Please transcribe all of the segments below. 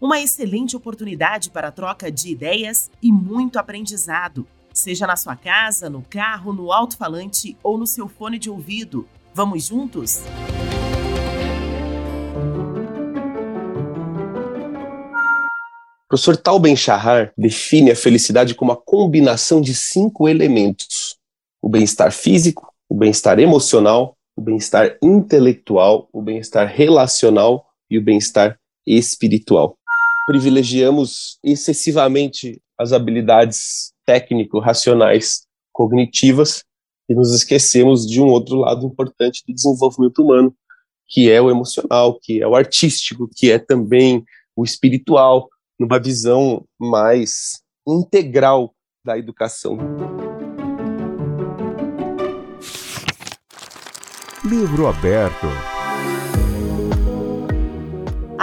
Uma excelente oportunidade para troca de ideias e muito aprendizado, seja na sua casa, no carro, no alto-falante ou no seu fone de ouvido. Vamos juntos? Professor Tal Ben-Shahar define a felicidade como a combinação de cinco elementos: o bem-estar físico, o bem-estar emocional, o bem-estar intelectual, o bem-estar relacional e o bem-estar espiritual privilegiamos excessivamente as habilidades técnico-racionais cognitivas e nos esquecemos de um outro lado importante do desenvolvimento humano, que é o emocional, que é o artístico, que é também o espiritual, numa visão mais integral da educação. Livro aberto.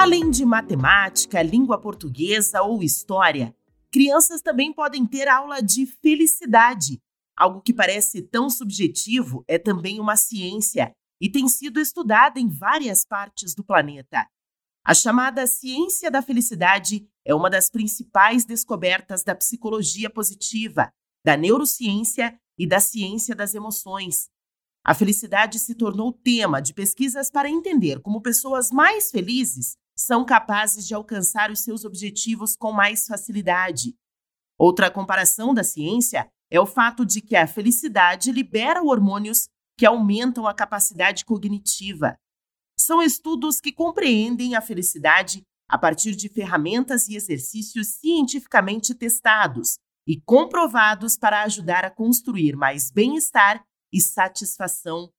Além de matemática, língua portuguesa ou história, crianças também podem ter aula de felicidade. Algo que parece tão subjetivo é também uma ciência e tem sido estudada em várias partes do planeta. A chamada ciência da felicidade é uma das principais descobertas da psicologia positiva, da neurociência e da ciência das emoções. A felicidade se tornou tema de pesquisas para entender como pessoas mais felizes são capazes de alcançar os seus objetivos com mais facilidade. Outra comparação da ciência é o fato de que a felicidade libera hormônios que aumentam a capacidade cognitiva. São estudos que compreendem a felicidade a partir de ferramentas e exercícios cientificamente testados e comprovados para ajudar a construir mais bem-estar e satisfação.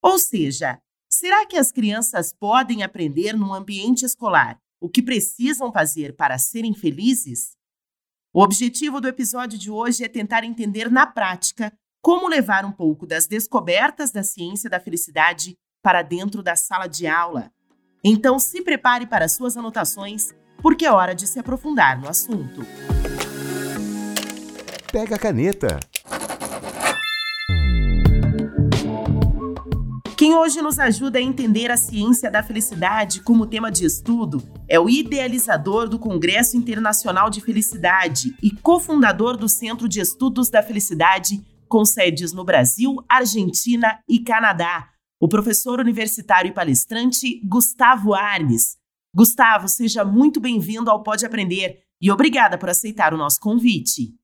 Ou seja, Será que as crianças podem aprender num ambiente escolar o que precisam fazer para serem felizes? O objetivo do episódio de hoje é tentar entender na prática como levar um pouco das descobertas da ciência da felicidade para dentro da sala de aula. Então se prepare para suas anotações, porque é hora de se aprofundar no assunto. Pega a caneta Quem hoje nos ajuda a entender a ciência da felicidade como tema de estudo é o idealizador do Congresso Internacional de Felicidade e cofundador do Centro de Estudos da Felicidade, com sedes no Brasil, Argentina e Canadá, o professor universitário e palestrante Gustavo Arnes. Gustavo, seja muito bem-vindo ao Pode Aprender e obrigada por aceitar o nosso convite.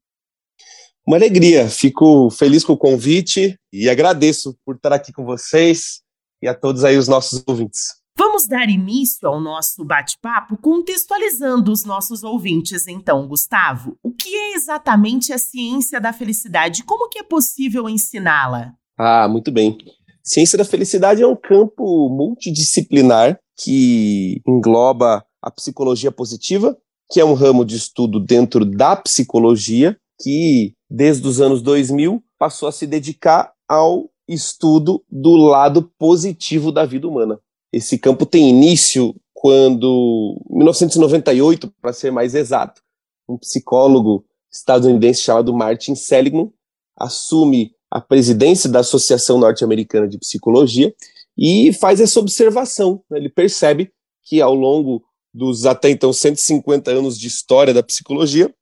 Uma alegria, fico feliz com o convite e agradeço por estar aqui com vocês e a todos aí os nossos ouvintes. Vamos dar início ao nosso bate-papo contextualizando os nossos ouvintes, então, Gustavo. O que é exatamente a ciência da felicidade? Como que é possível ensiná-la? Ah, muito bem. Ciência da felicidade é um campo multidisciplinar que engloba a psicologia positiva, que é um ramo de estudo dentro da psicologia, que desde os anos 2000, passou a se dedicar ao estudo do lado positivo da vida humana. Esse campo tem início quando, em 1998, para ser mais exato, um psicólogo estadunidense chamado Martin Seligman assume a presidência da Associação Norte-Americana de Psicologia e faz essa observação. Né? Ele percebe que ao longo dos até então 150 anos de história da psicologia,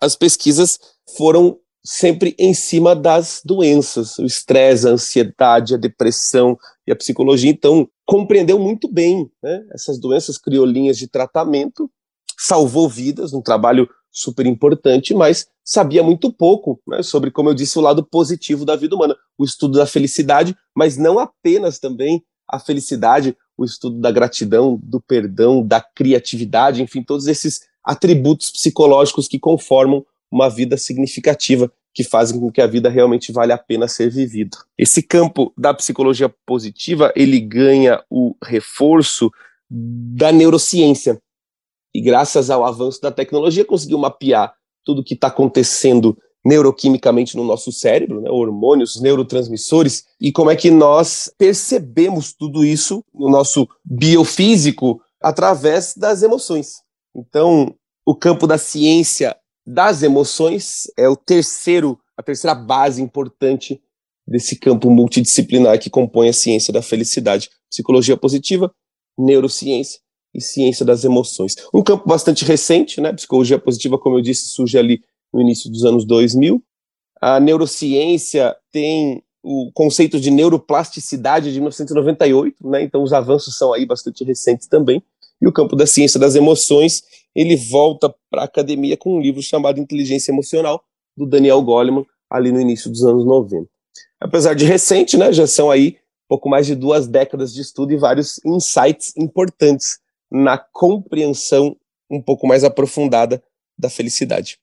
as pesquisas foram sempre em cima das doenças, o estresse, a ansiedade, a depressão e a psicologia. Então, compreendeu muito bem né, essas doenças, criou linhas de tratamento, salvou vidas, um trabalho super importante, mas sabia muito pouco né, sobre, como eu disse, o lado positivo da vida humana, o estudo da felicidade, mas não apenas também a felicidade, o estudo da gratidão, do perdão, da criatividade, enfim, todos esses atributos psicológicos que conformam uma vida significativa, que fazem com que a vida realmente vale a pena ser vivida. Esse campo da psicologia positiva, ele ganha o reforço da neurociência. E graças ao avanço da tecnologia, conseguiu mapear tudo que está acontecendo neuroquimicamente no nosso cérebro, né, hormônios, neurotransmissores, e como é que nós percebemos tudo isso no nosso biofísico através das emoções. Então, o campo da ciência das emoções é o terceiro, a terceira base importante desse campo multidisciplinar que compõe a ciência da felicidade. Psicologia positiva, neurociência e ciência das emoções. Um campo bastante recente, né? Psicologia positiva, como eu disse, surge ali no início dos anos 2000. A neurociência tem o conceito de neuroplasticidade de 1998, né? Então os avanços são aí bastante recentes também. E o campo da ciência das emoções, ele volta para a academia com um livro chamado Inteligência Emocional, do Daniel Goleman, ali no início dos anos 90. Apesar de recente, né, já são aí pouco mais de duas décadas de estudo e vários insights importantes na compreensão um pouco mais aprofundada da felicidade.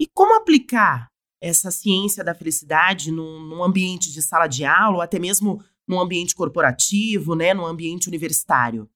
E como aplicar essa ciência da felicidade num, num, ambiente de sala de aula ou até mesmo num ambiente corporativo, né, num ambiente universitário?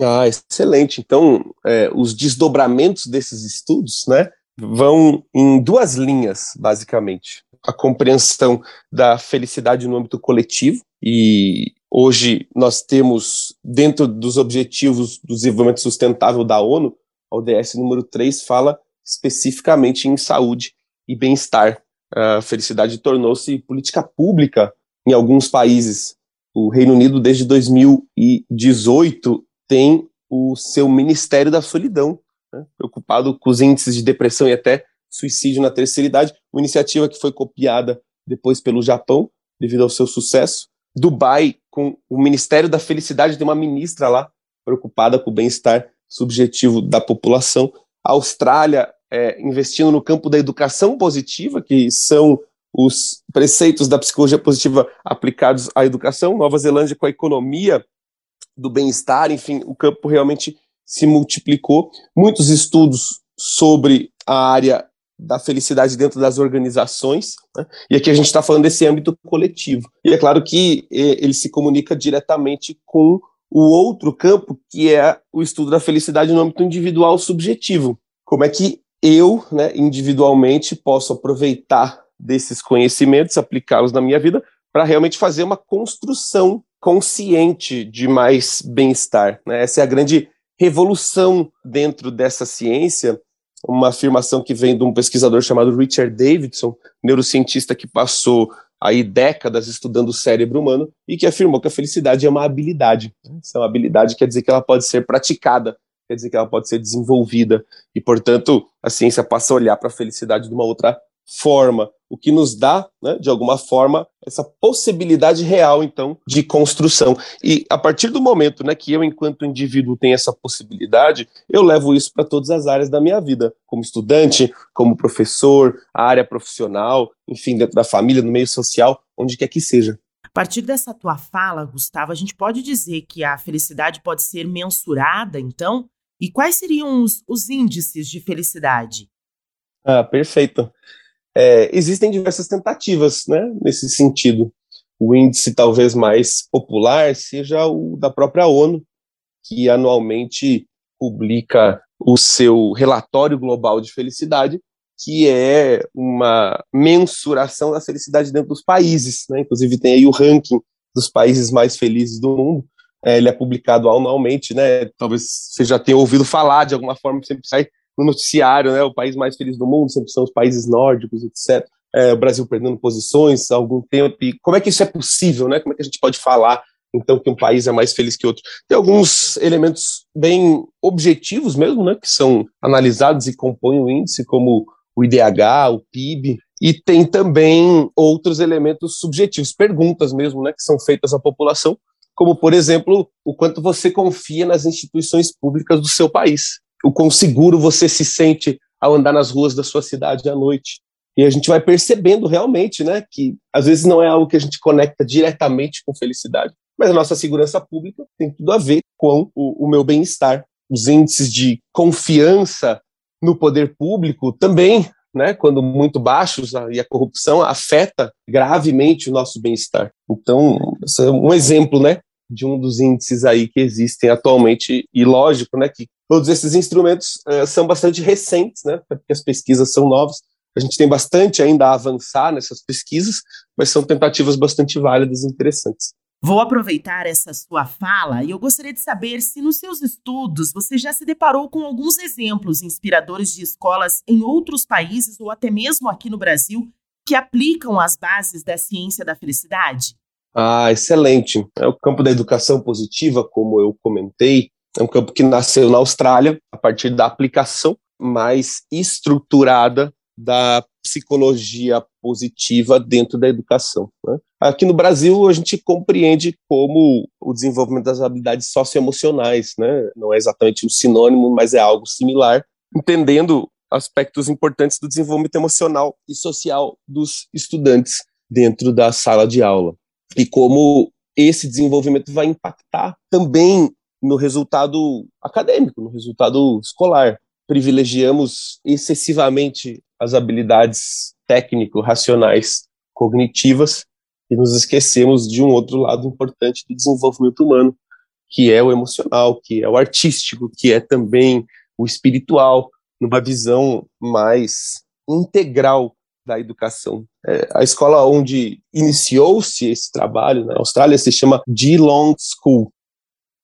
Ah, excelente. Então, é, os desdobramentos desses estudos, né, vão em duas linhas, basicamente. A compreensão da felicidade no âmbito coletivo, e hoje nós temos, dentro dos objetivos do desenvolvimento sustentável da ONU, a ODS número 3 fala especificamente em saúde e bem-estar. A felicidade tornou-se política pública em alguns países. O Reino Unido, desde 2018, tem o seu Ministério da Solidão, né, preocupado com os índices de depressão e até suicídio na terceira idade, uma iniciativa que foi copiada depois pelo Japão, devido ao seu sucesso. Dubai, com o Ministério da Felicidade, tem uma ministra lá, preocupada com o bem-estar subjetivo da população. A Austrália é, investindo no campo da educação positiva, que são os preceitos da psicologia positiva aplicados à educação. Nova Zelândia com a economia do bem-estar, enfim, o campo realmente se multiplicou. Muitos estudos sobre a área da felicidade dentro das organizações, né? e aqui a gente está falando desse âmbito coletivo. E é claro que ele se comunica diretamente com o outro campo, que é o estudo da felicidade no âmbito individual subjetivo. Como é que eu, né, individualmente, posso aproveitar desses conhecimentos, aplicá-los na minha vida, para realmente fazer uma construção consciente de mais bem-estar. Né? Essa é a grande revolução dentro dessa ciência, uma afirmação que vem de um pesquisador chamado Richard Davidson, neurocientista que passou aí décadas estudando o cérebro humano e que afirmou que a felicidade é uma habilidade. Essa é uma habilidade quer dizer que ela pode ser praticada, quer dizer que ela pode ser desenvolvida e, portanto, a ciência passa a olhar para a felicidade de uma outra forma, o que nos dá, né, de alguma forma, essa possibilidade real, então, de construção. E a partir do momento né, que eu, enquanto indivíduo, tenho essa possibilidade, eu levo isso para todas as áreas da minha vida, como estudante, como professor, área profissional, enfim, dentro da família, no meio social, onde quer que seja. A partir dessa tua fala, Gustavo, a gente pode dizer que a felicidade pode ser mensurada, então? E quais seriam os, os índices de felicidade? Ah, perfeito. É, existem diversas tentativas né, nesse sentido. O índice talvez mais popular seja o da própria ONU, que anualmente publica o seu relatório global de felicidade, que é uma mensuração da felicidade dentro dos países. Né? Inclusive tem aí o ranking dos países mais felizes do mundo. É, ele é publicado anualmente, né? Talvez você já tenha ouvido falar de alguma forma, sempre sai no noticiário, né? O país mais feliz do mundo sempre são os países nórdicos, etc. É, o Brasil perdendo posições há algum tempo. E como é que isso é possível, né? Como é que a gente pode falar então que um país é mais feliz que outro? Tem alguns elementos bem objetivos mesmo, né? Que são analisados e compõem o índice, como o IDH, o PIB, e tem também outros elementos subjetivos, perguntas mesmo, né? Que são feitas à população, como por exemplo o quanto você confia nas instituições públicas do seu país o quão seguro você se sente ao andar nas ruas da sua cidade à noite. E a gente vai percebendo realmente, né, que às vezes não é algo que a gente conecta diretamente com felicidade, mas a nossa segurança pública tem tudo a ver com o, o meu bem-estar. Os índices de confiança no poder público também, né, quando muito baixos, e a corrupção afeta gravemente o nosso bem-estar. Então, esse é um exemplo, né, de um dos índices aí que existem atualmente, e lógico, né, que todos esses instrumentos uh, são bastante recentes, né, porque as pesquisas são novas, a gente tem bastante ainda a avançar nessas pesquisas, mas são tentativas bastante válidas e interessantes. Vou aproveitar essa sua fala e eu gostaria de saber se nos seus estudos você já se deparou com alguns exemplos inspiradores de escolas em outros países ou até mesmo aqui no Brasil que aplicam as bases da ciência da felicidade? Ah, excelente. É o campo da educação positiva, como eu comentei, é um campo que nasceu na Austrália a partir da aplicação mais estruturada da psicologia positiva dentro da educação. Né? Aqui no Brasil, a gente compreende como o desenvolvimento das habilidades socioemocionais, né? não é exatamente um sinônimo, mas é algo similar, entendendo aspectos importantes do desenvolvimento emocional e social dos estudantes dentro da sala de aula. E como esse desenvolvimento vai impactar também no resultado acadêmico, no resultado escolar. Privilegiamos excessivamente as habilidades técnico-racionais cognitivas e nos esquecemos de um outro lado importante do desenvolvimento humano, que é o emocional, que é o artístico, que é também o espiritual, numa visão mais integral da educação. É, a escola onde iniciou-se esse trabalho na Austrália se chama Geelong School.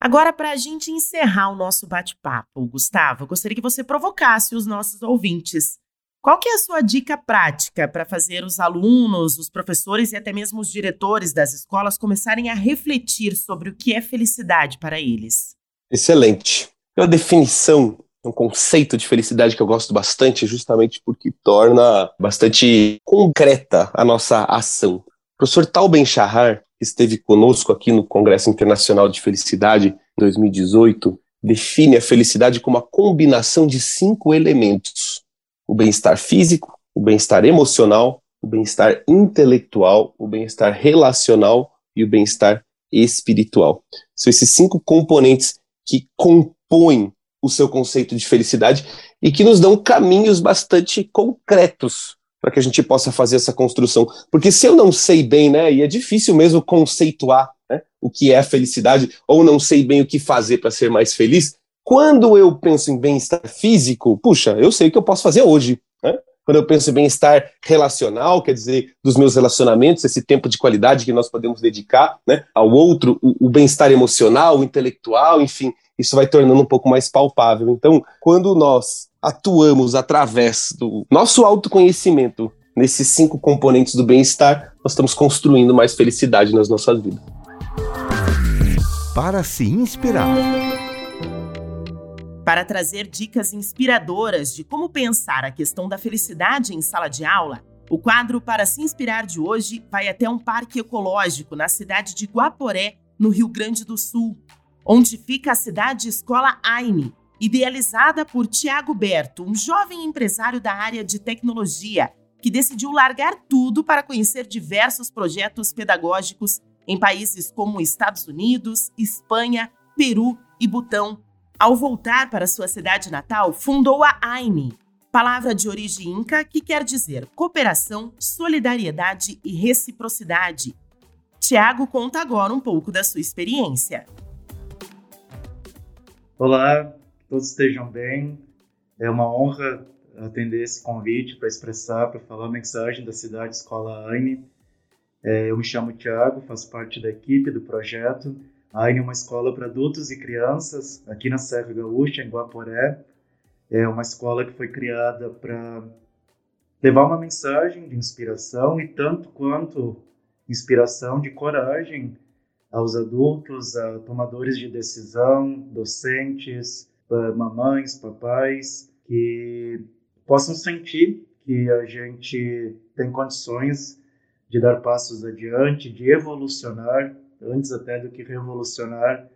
Agora, para a gente encerrar o nosso bate-papo, Gustavo, eu gostaria que você provocasse os nossos ouvintes. Qual que é a sua dica prática para fazer os alunos, os professores e até mesmo os diretores das escolas começarem a refletir sobre o que é felicidade para eles? Excelente. É uma definição, um conceito de felicidade que eu gosto bastante, justamente porque torna bastante concreta a nossa ação. O professor Tal Ben-Shahar, que esteve conosco aqui no Congresso Internacional de Felicidade em 2018, define a felicidade como a combinação de cinco elementos o bem-estar físico, o bem-estar emocional, o bem-estar intelectual, o bem-estar relacional e o bem-estar espiritual. São esses cinco componentes que compõem o seu conceito de felicidade e que nos dão caminhos bastante concretos para que a gente possa fazer essa construção. Porque se eu não sei bem, né, e é difícil mesmo conceituar né, o que é a felicidade, ou não sei bem o que fazer para ser mais feliz, quando eu penso em bem-estar físico, puxa, eu sei o que eu posso fazer hoje. Quando eu penso em bem-estar relacional, quer dizer, dos meus relacionamentos, esse tempo de qualidade que nós podemos dedicar né, ao outro, o, o bem-estar emocional, intelectual, enfim, isso vai tornando um pouco mais palpável. Então, quando nós atuamos através do nosso autoconhecimento nesses cinco componentes do bem-estar, nós estamos construindo mais felicidade nas nossas vidas. Para se inspirar para trazer dicas inspiradoras de como pensar a questão da felicidade em sala de aula, o quadro Para Se Inspirar de hoje vai até um parque ecológico na cidade de Guaporé, no Rio Grande do Sul, onde fica a cidade escola AINE, idealizada por Tiago Berto, um jovem empresário da área de tecnologia que decidiu largar tudo para conhecer diversos projetos pedagógicos em países como Estados Unidos, Espanha, Peru e Butão, ao voltar para sua cidade natal, fundou a AINE, palavra de origem inca que quer dizer cooperação, solidariedade e reciprocidade. Tiago conta agora um pouco da sua experiência. Olá, todos estejam bem. É uma honra atender esse convite para expressar, para falar a mensagem da cidade Escola AINE. É, eu me chamo Tiago, faço parte da equipe do projeto AINE é uma escola para adultos e crianças aqui na Serra Gaúcha, em Guaporé. É uma escola que foi criada para levar uma mensagem de inspiração e tanto quanto inspiração de coragem aos adultos, a tomadores de decisão, docentes, mamães, papais, que possam sentir que a gente tem condições de dar passos adiante, de evolucionar antes até do que revolucionar,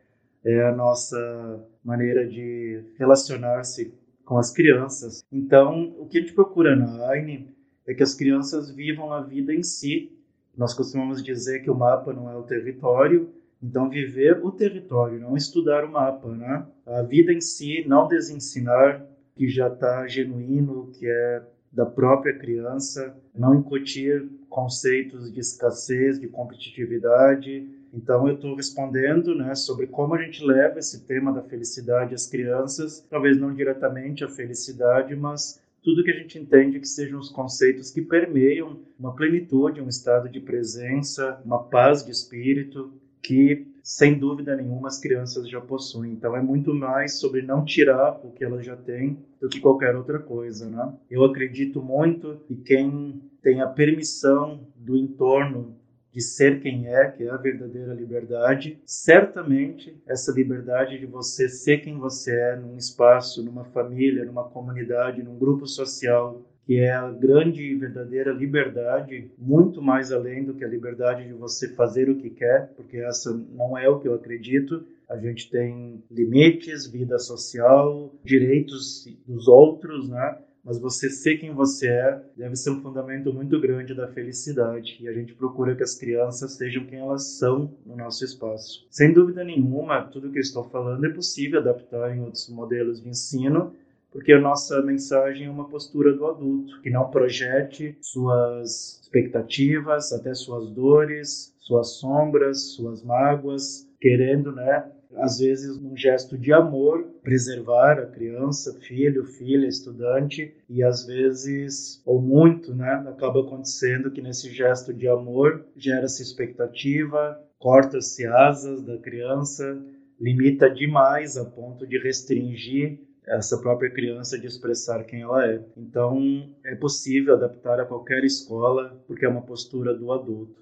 é a nossa maneira de relacionar-se com as crianças. Então, o que a gente procura na AINE é que as crianças vivam a vida em si. Nós costumamos dizer que o mapa não é o território, então viver o território, não estudar o mapa, né? A vida em si, não desensinar, que já está genuíno, que é da própria criança, não incutir conceitos de escassez, de competitividade, Então eu estou respondendo, né, sobre como a gente leva esse tema da felicidade às crianças, talvez não diretamente a felicidade, mas tudo que a gente entende que sejam os conceitos que permeiam uma plenitude, um estado de presença, uma paz de espírito que sem dúvida nenhuma as crianças já possuem. Então é muito mais sobre não tirar o que elas já têm do que qualquer outra coisa, né? Eu acredito muito que quem tem a permissão do entorno de ser quem é, que é a verdadeira liberdade, certamente essa liberdade de você ser quem você é num espaço, numa família, numa comunidade, num grupo social, que é a grande e verdadeira liberdade, muito mais além do que a liberdade de você fazer o que quer, porque essa não é o que eu acredito. A gente tem limites, vida social, direitos dos outros, né? Mas você ser quem você é deve ser um fundamento muito grande da felicidade e a gente procura que as crianças sejam quem elas são no nosso espaço. Sem dúvida nenhuma, tudo que eu estou falando é possível adaptar em outros modelos de ensino, porque a nossa mensagem é uma postura do adulto, que não projete suas expectativas, até suas dores, suas sombras, suas mágoas, querendo, né, às vezes num gesto de amor, preservar a criança, filho, filha, estudante, e às vezes, ou muito, né, acaba acontecendo que nesse gesto de amor gera-se expectativa, corta-se asas da criança, limita demais a ponto de restringir essa própria criança de expressar quem ela é. Então, é possível adaptar a qualquer escola, porque é uma postura do adulto.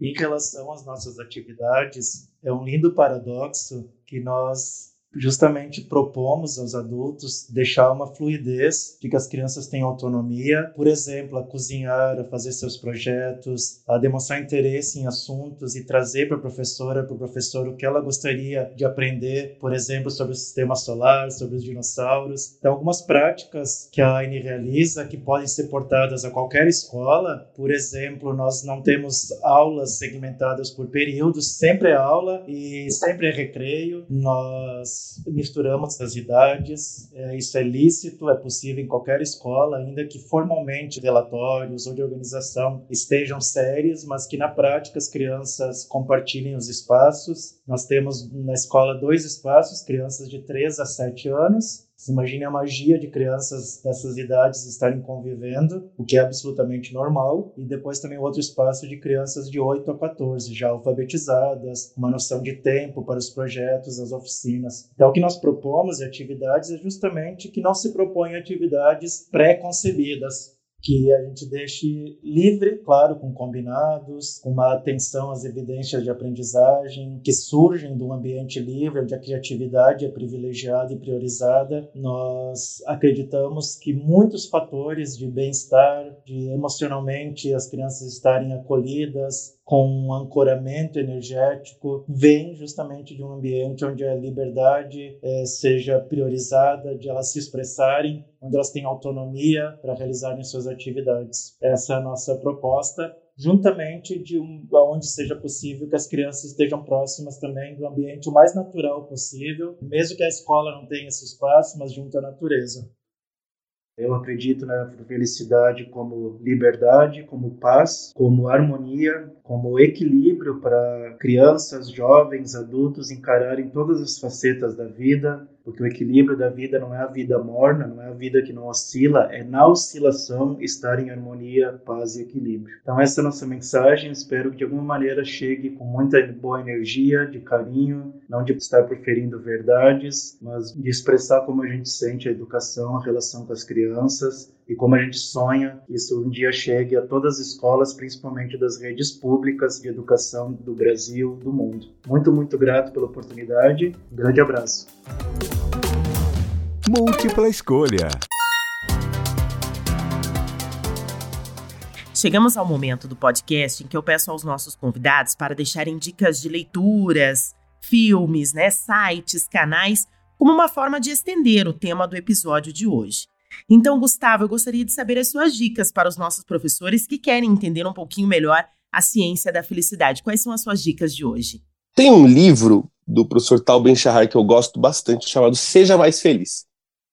Em relação às nossas atividades, é um lindo paradoxo que nós justamente propomos aos adultos deixar uma fluidez de que as crianças tenham autonomia, por exemplo, a cozinhar, a fazer seus projetos, a demonstrar interesse em assuntos e trazer para a professora, para o professor o que ela gostaria de aprender, por exemplo, sobre o sistema solar, sobre os dinossauros. Então, algumas práticas que a AINE realiza que podem ser portadas a qualquer escola, por exemplo, nós não temos aulas segmentadas por períodos, sempre é aula e sempre é recreio. Nós misturamos as idades, é, isso é lícito, é possível em qualquer escola, ainda que formalmente relatórios ou de organização estejam sérios, mas que na prática as crianças compartilhem os espaços. Nós temos na escola dois espaços, crianças de 3 a 7 anos, você imagine a magia de crianças dessas idades estarem convivendo, o que é absolutamente normal, e depois também outro espaço de crianças de 8 a 14, já alfabetizadas, uma noção de tempo para os projetos, as oficinas. Então, o que nós propomos de atividades é justamente que não se propõem atividades pré-concebidas, que a gente deixe livre, claro, com combinados, com uma atenção às evidências de aprendizagem que surgem de um ambiente livre, onde a criatividade é privilegiada e priorizada. Nós acreditamos que muitos fatores de bem-estar, de emocionalmente as crianças estarem acolhidas, com um ancoramento energético vem justamente de um ambiente onde a liberdade é, seja priorizada, de elas se expressarem, onde elas têm autonomia para realizarem suas atividades. Essa é a nossa proposta juntamente de um, onde seja possível que as crianças estejam próximas também do ambiente o mais natural possível, mesmo que a escola não tenha esse espaço, mas junto à natureza. Eu acredito na felicidade como liberdade, como paz, como harmonia, como equilíbrio para crianças, jovens, adultos encararem todas as facetas da vida, porque o equilíbrio da vida não é a vida morna, não é a vida que não oscila, é na oscilação estar em harmonia, paz e equilíbrio. Então essa é a nossa mensagem, espero que de alguma maneira chegue com muita boa energia, de carinho, não de estar proferindo verdades, mas de expressar como a gente sente a educação, a relação com as crianças e como a gente sonha que isso um dia chegue a todas as escolas, principalmente das redes públicas de educação do Brasil, do mundo. Muito, muito grato pela oportunidade. Um grande abraço. Múltipla escolha. Chegamos ao momento do podcast em que eu peço aos nossos convidados para deixarem dicas de leituras, filmes, né, sites, canais, como uma forma de estender o tema do episódio de hoje. Então, Gustavo, eu gostaria de saber as suas dicas para os nossos professores que querem entender um pouquinho melhor a ciência da felicidade. Quais são as suas dicas de hoje? Tem um livro do professor Tal Ben Shahar que eu gosto bastante, chamado Seja Mais Feliz.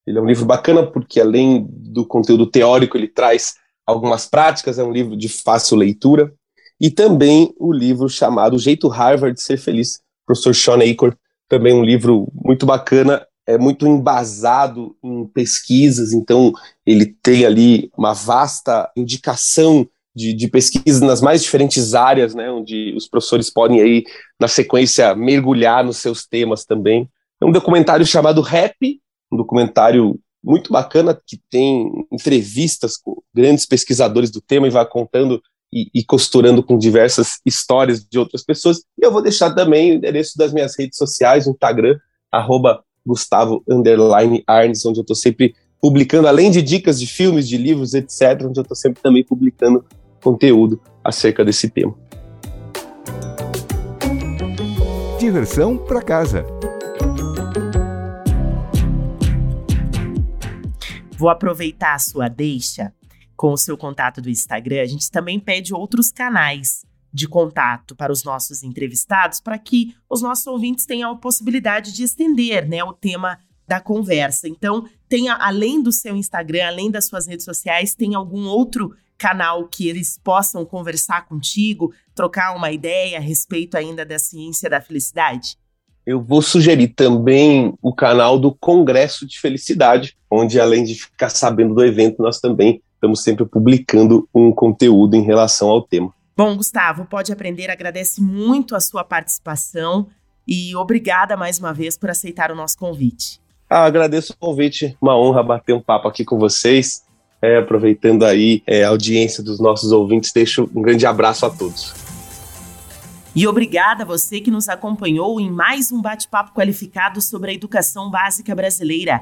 Ele é um livro bacana porque, além do conteúdo teórico, ele traz algumas práticas, é um livro de fácil leitura. e também o livro chamado O Jeito Harvard de Ser Feliz, professor Sean Acor, também um livro muito bacana, é muito embasado em pesquisas, então ele tem ali uma vasta indicação de, de pesquisas nas mais diferentes áreas, né, onde os professores podem aí, na sequência, mergulhar nos seus temas também. É um documentário chamado Rap, um documentário muito bacana que tem entrevistas com grandes pesquisadores do tema e vai contando e, e, costurando com diversas histórias de outras pessoas. E eu vou deixar também o endereço das minhas redes sociais, Instagram, arroba Gustavo Arnes, onde eu estou sempre publicando, além de dicas de filmes, de livros, etc., onde eu estou sempre também publicando conteúdo acerca desse tema. Diversão para casa. Vou aproveitar a sua deixa com o seu contato do Instagram. A gente também pede outros canais de contato para os nossos entrevistados para que os nossos ouvintes tenham a possibilidade de estender né, o tema da conversa. Então, tenha, além do seu Instagram, além das suas redes sociais, tem algum outro canal que eles possam conversar contigo, trocar uma ideia a respeito ainda da ciência da felicidade? Eu vou sugerir também o canal do Congresso de Felicidade, onde além de ficar sabendo do evento, nós também estamos sempre publicando um conteúdo em relação ao tema. Bom, Gustavo, pode aprender, agradece muito a sua participação e obrigada mais uma vez por aceitar o nosso convite. Ah, agradeço o convite, uma honra bater um papo aqui com vocês. É, aproveitando aí é, a audiência dos nossos ouvintes, deixo um grande abraço a todos. E obrigada a você que nos acompanhou em mais um bate-papo qualificado sobre a educação básica brasileira.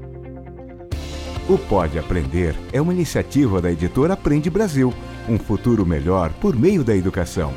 O Pode Aprender é uma iniciativa da editora Aprende Brasil um futuro melhor por meio da educação.